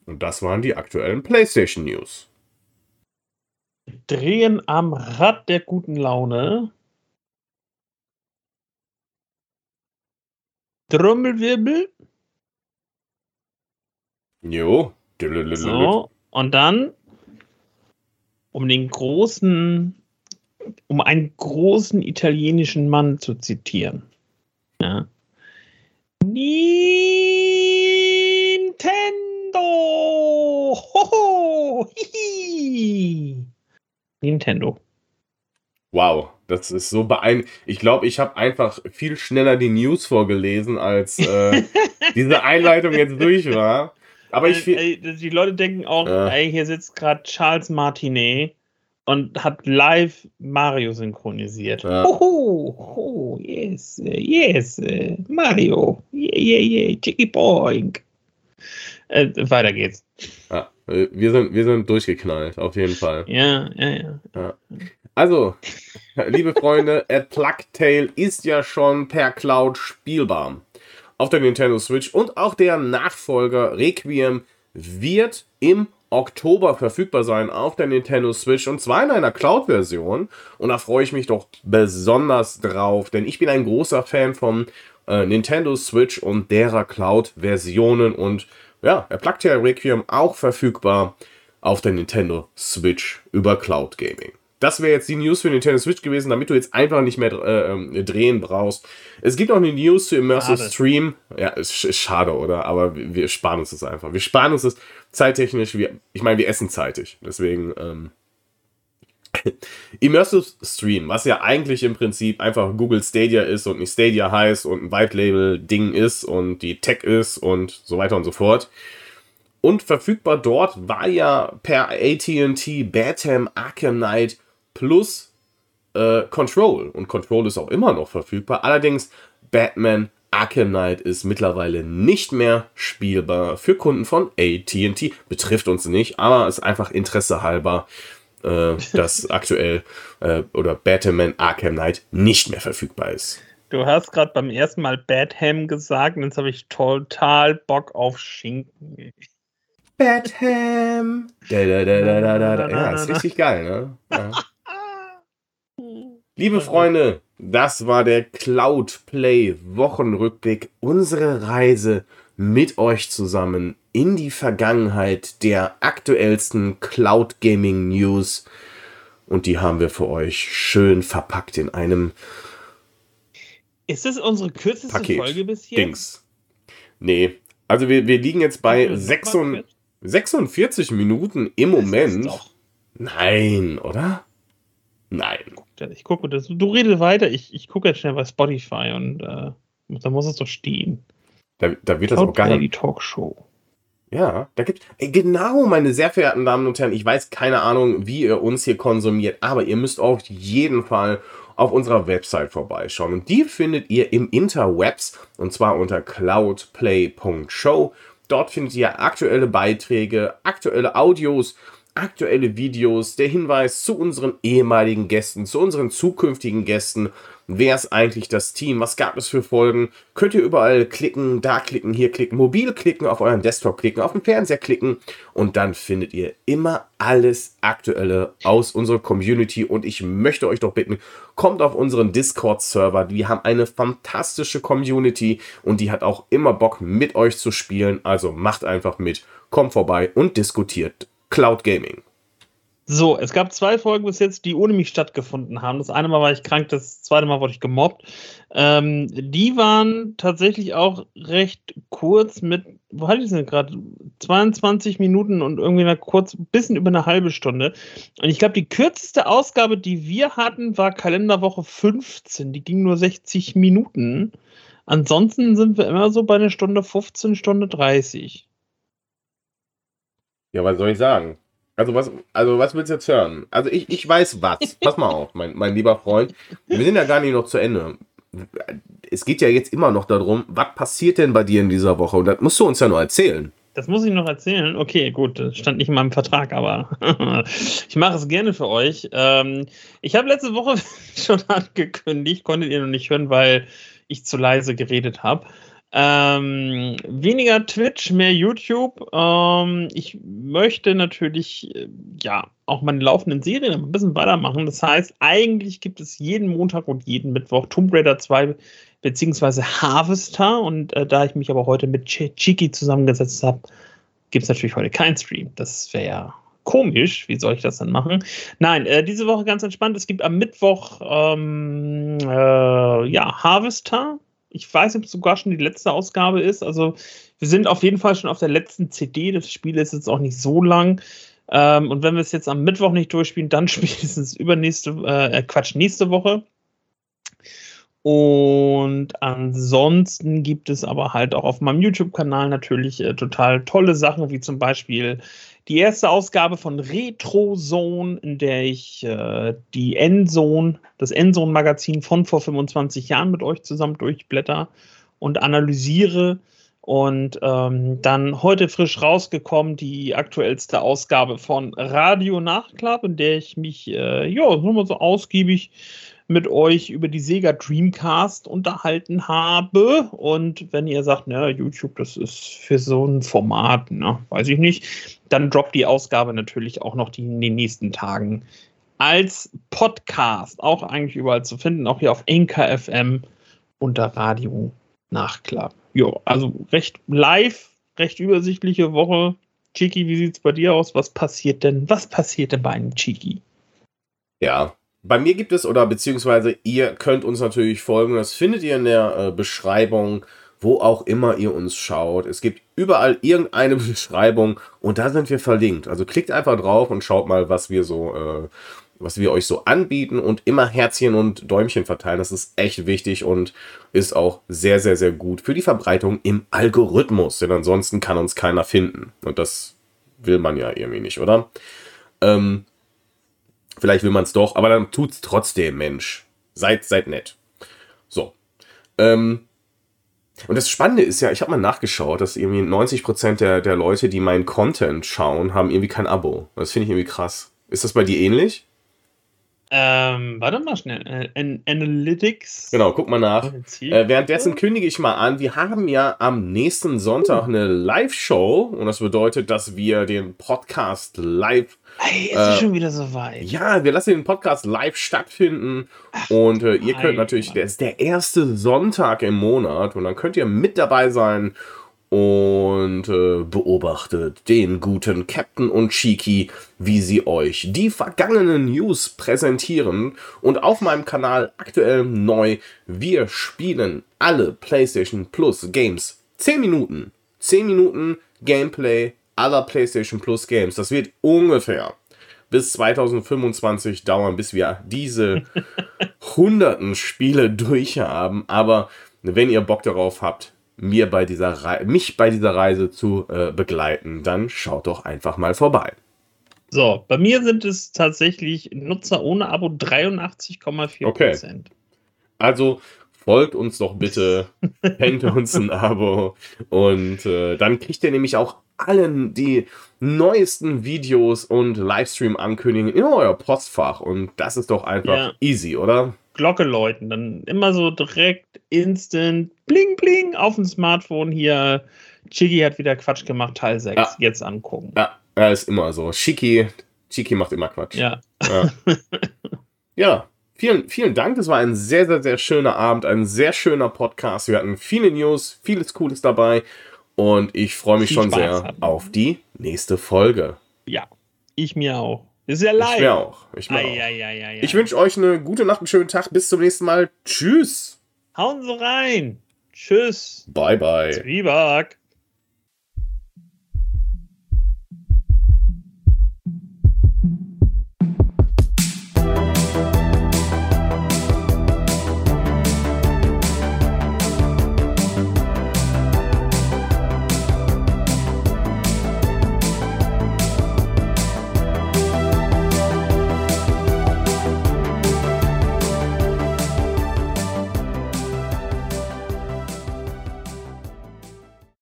Und das waren die aktuellen PlayStation News. Drehen am Rad der guten Laune. Trommelwirbel. Jo. So, und dann, um den großen, um einen großen italienischen Mann zu zitieren. Ja. Nintendo! Hoho! Hihi! Nintendo. Wow, das ist so beeindruckend. Ich glaube, ich habe einfach viel schneller die News vorgelesen, als äh, <laughs> diese Einleitung jetzt durch war. Aber ich die Leute denken auch, Ja. ey, hier sitzt gerade Charles Martinet und hat live Mario synchronisiert. Ja. Hoho, ho, yes, yes, Mario, yeah, yeah, yeah, Chicky Boink. Äh, weiter geht's. ja, wir, sind, wir sind durchgeknallt, auf jeden Fall. Ja, ja, ja. Also, liebe Freunde, <laughs> A Plague Tale ist ja schon per Cloud spielbar. Auf der Nintendo Switch und auch der Nachfolger Requiem wird im Oktober verfügbar sein auf der Nintendo Switch und zwar in einer Cloud-Version. Und da freue ich mich doch besonders drauf, denn ich bin ein großer Fan von äh, Nintendo Switch und derer Cloud-Versionen und ja, A Plague Tale Requiem auch verfügbar auf der Nintendo Switch über Cloud Gaming. Das wäre jetzt die News für Nintendo Switch gewesen, damit du jetzt einfach nicht mehr äh, ähm, drehen brauchst. Es gibt auch eine News zu Immersive Schade. Stream. Ja, ist, ist schade, oder? Aber wir, wir sparen uns das einfach. Wir sparen uns das zeittechnisch. Wir, ich meine, wir essen zeitig. Deswegen, ähm, <laughs> Immersive Stream, was ja eigentlich im Prinzip einfach Google Stadia ist und nicht Stadia heißt und ein White-Label-Ding ist und die Tech ist und so weiter und so fort. Und verfügbar dort war ja per AT&T Batham Arkham Knight plus äh, Control. Und Control ist auch immer noch verfügbar. Allerdings Batman Arkham Knight ist mittlerweile nicht mehr spielbar für Kunden von AT&T. Betrifft uns nicht, aber ist einfach Interesse halber, äh, dass aktuell äh, oder Batman Arkham Knight nicht mehr verfügbar ist. Du hast gerade beim ersten Mal Badham gesagt und jetzt habe ich total Bock auf Schinken. Batham. Da, da, da, da, da, da, da. Ja, ist richtig geil, ne? Ja. <laughs> Liebe Freunde, das war der Cloud Play Wochenrückblick, unsere Reise mit euch zusammen in die Vergangenheit der aktuellsten Cloud Gaming News. Und die haben wir für euch schön verpackt in einem Ist das unsere kürzeste Paket. Folge bis hier? Dings. Nee. Also wir, wir liegen jetzt bei Ach, wir sind 46, mal 46 Minuten im Das Moment. Nein, oder? Nein. Ich gucke, du redest weiter. Ich, ich gucke jetzt schnell bei Spotify und äh, da muss es doch stehen. Da, da wird das auch Cloudplay, gar die nicht. Talkshow. Ja, da gibt ey, genau, meine sehr verehrten Damen und Herren, ich weiß keine Ahnung, wie ihr uns hier konsumiert, aber ihr müsst auf jeden Fall auf unserer Website vorbeischauen. Und die findet ihr im Interwebs und zwar unter cloudplay.show. Dort findet ihr aktuelle Beiträge, aktuelle Audios, aktuelle Videos, der Hinweis zu unseren ehemaligen Gästen, zu unseren zukünftigen Gästen. Wer ist eigentlich das Team? Was gab es für Folgen? Könnt ihr überall klicken, da klicken, hier klicken, mobil klicken, auf euren Desktop klicken, auf dem Fernseher klicken und dann findet ihr immer alles Aktuelle aus unserer Community und ich möchte euch doch bitten, kommt auf unseren Discord-Server. Wir haben eine fantastische Community und die hat auch immer Bock mit euch zu spielen. Also macht einfach mit, kommt vorbei und diskutiert Cloud Gaming. So, es gab zwei Folgen bis jetzt, die ohne mich stattgefunden haben. Das eine Mal war ich krank, das zweite Mal wurde ich gemobbt. Ähm, die waren tatsächlich auch recht kurz mit, wo hatte ich denn gerade? 22 Minuten und irgendwie mal kurz, ein bisschen über eine halbe Stunde. Und ich glaube, die kürzeste Ausgabe, die wir hatten, war Kalenderwoche 15. Die ging nur 60 Minuten. Ansonsten sind wir immer so bei einer Stunde 15, Stunde 30. Ja, was soll ich sagen? Also was, also was willst du jetzt hören? Also ich, ich weiß was. <laughs> Pass mal auf, mein, mein lieber Freund. Wir sind ja gar nicht noch zu Ende. Es geht ja jetzt immer noch darum, was passiert denn bei dir in dieser Woche? Und das musst du uns ja nur erzählen. Das muss ich noch erzählen. Okay, gut, das stand nicht in meinem Vertrag, aber <laughs> ich mache es gerne für euch. Ähm, ich habe letzte Woche <laughs> schon angekündigt, konntet ihr noch nicht hören, weil ich zu leise geredet habe. Ähm, weniger Twitch, mehr YouTube. Ähm, ich möchte natürlich äh, ja auch meine laufenden Serien ein bisschen weitermachen. Das heißt, eigentlich gibt es jeden Montag und jeden Mittwoch Tomb Raider 2 beziehungsweise Harvester. Und äh, da ich mich aber heute mit Ch Chiki zusammengesetzt habe, gibt es natürlich heute keinen Stream. Das wäre ja komisch. Wie soll ich das dann machen? Nein, äh, diese Woche ganz entspannt. Es gibt am Mittwoch ähm, äh, ja, Harvester. Ich weiß nicht, ob es sogar schon die letzte Ausgabe ist. Also wir sind auf jeden Fall schon auf der letzten CD. Das Spiel ist jetzt auch nicht so lang. Ähm, und wenn wir es jetzt am Mittwoch nicht durchspielen, dann <laughs> spätestens übernächste, äh, Quatsch, nächste Woche. Und ansonsten gibt es aber halt auch auf meinem YouTube-Kanal natürlich äh, total tolle Sachen, wie zum Beispiel die erste Ausgabe von Retro Zone, in der ich äh, die Endzone, das Endzone-Magazin von vor 25 Jahren mit euch zusammen durchblätter und analysiere. Und ähm, dann heute frisch rausgekommen die aktuellste Ausgabe von Radio Nachklapp, in der ich mich, äh, ja, nochmal so ausgiebig mit euch über die Sega Dreamcast unterhalten habe. Und wenn ihr sagt, na, YouTube, das ist für so ein Format, ne, weiß ich nicht, dann droppt die Ausgabe natürlich auch noch die, in den nächsten Tagen als Podcast. Auch eigentlich überall zu finden, auch hier auf Anchor FM unter Radio Nachklapp. Ja, also recht live, recht übersichtliche Woche. Chiki, wie sieht's bei dir aus? Was passiert denn? Was passiert denn bei einem Chiki? Ja, bei mir gibt es, oder beziehungsweise ihr könnt uns natürlich folgen. Das findet ihr in der äh, Beschreibung, wo auch immer ihr uns schaut. Es gibt überall irgendeine <laughs> Beschreibung und da sind wir verlinkt. Also klickt einfach drauf und schaut mal, was wir so, äh, was wir euch so anbieten und immer Herzchen und Däumchen verteilen. Das ist echt wichtig und ist auch sehr, sehr, sehr gut für die Verbreitung im Algorithmus. Denn ansonsten kann uns keiner finden. Und das will man ja irgendwie nicht, oder? Ähm, Vielleicht will man es doch, aber dann tut's trotzdem, Mensch. Seid, seid nett. So. Ähm, und das Spannende ist ja, ich habe mal nachgeschaut, dass irgendwie 90% der, der Leute, die meinen Content schauen, haben irgendwie kein Abo. Das finde ich irgendwie krass. Ist das bei dir ähnlich? Ähm, warte mal schnell. Äh, An Analytics. Genau, guck mal nach. Äh, währenddessen kündige ich mal an, wir haben ja am nächsten Sonntag eine Live-Show und das bedeutet, dass wir den Podcast live Hey, ist äh, schon wieder so weit. Ja, wir lassen den Podcast live stattfinden und äh, ihr könnt natürlich, Mann. der ist der erste Sonntag im Monat und dann könnt ihr mit dabei sein und äh, beobachtet den guten Captain und Shiki, wie sie euch die vergangenen News präsentieren. Und auf meinem Kanal aktuell neu, wir spielen alle PlayStation Plus Games. 10 Minuten. 10 Minuten Gameplay aller PlayStation Plus Games. Das wird ungefähr bis 2025 dauern, bis wir diese <laughs> hunderten Spiele durchhaben. Aber wenn ihr Bock darauf habt, mir bei dieser Re mich bei dieser Reise zu äh, begleiten, dann schaut doch einfach mal vorbei. So, bei mir sind es tatsächlich Nutzer ohne Abo 83,4%. Okay. Also folgt uns doch bitte, <laughs> hängt uns ein Abo und äh, dann kriegt ihr nämlich auch allen die neuesten Videos und Livestream-Ankündigungen in euer Postfach und das ist doch einfach ja. easy, oder? Glocke läuten, dann immer so direkt instant bling bling auf dem Smartphone hier. Chiki hat wieder Quatsch gemacht, Teil 6. Ja. Jetzt angucken. Ja, er ist immer so. Chiki, Chiki macht immer Quatsch. Ja. Ja. <laughs> ja. Vielen, vielen Dank. Das war ein sehr, sehr, sehr schöner Abend, ein sehr schöner Podcast. Wir hatten viele News, vieles Cooles dabei. Und ich freue mich Viel schon Spaß sehr hatten. auf die nächste Folge. Ja, ich mir auch. Ist ja live. Ich mir auch. Ich, mir ai, ai, ai, ich wünsche euch eine gute Nacht, einen schönen Tag. Bis zum nächsten Mal. Tschüss. Hauen Sie rein. Tschüss. Bye, bye. Zwieback.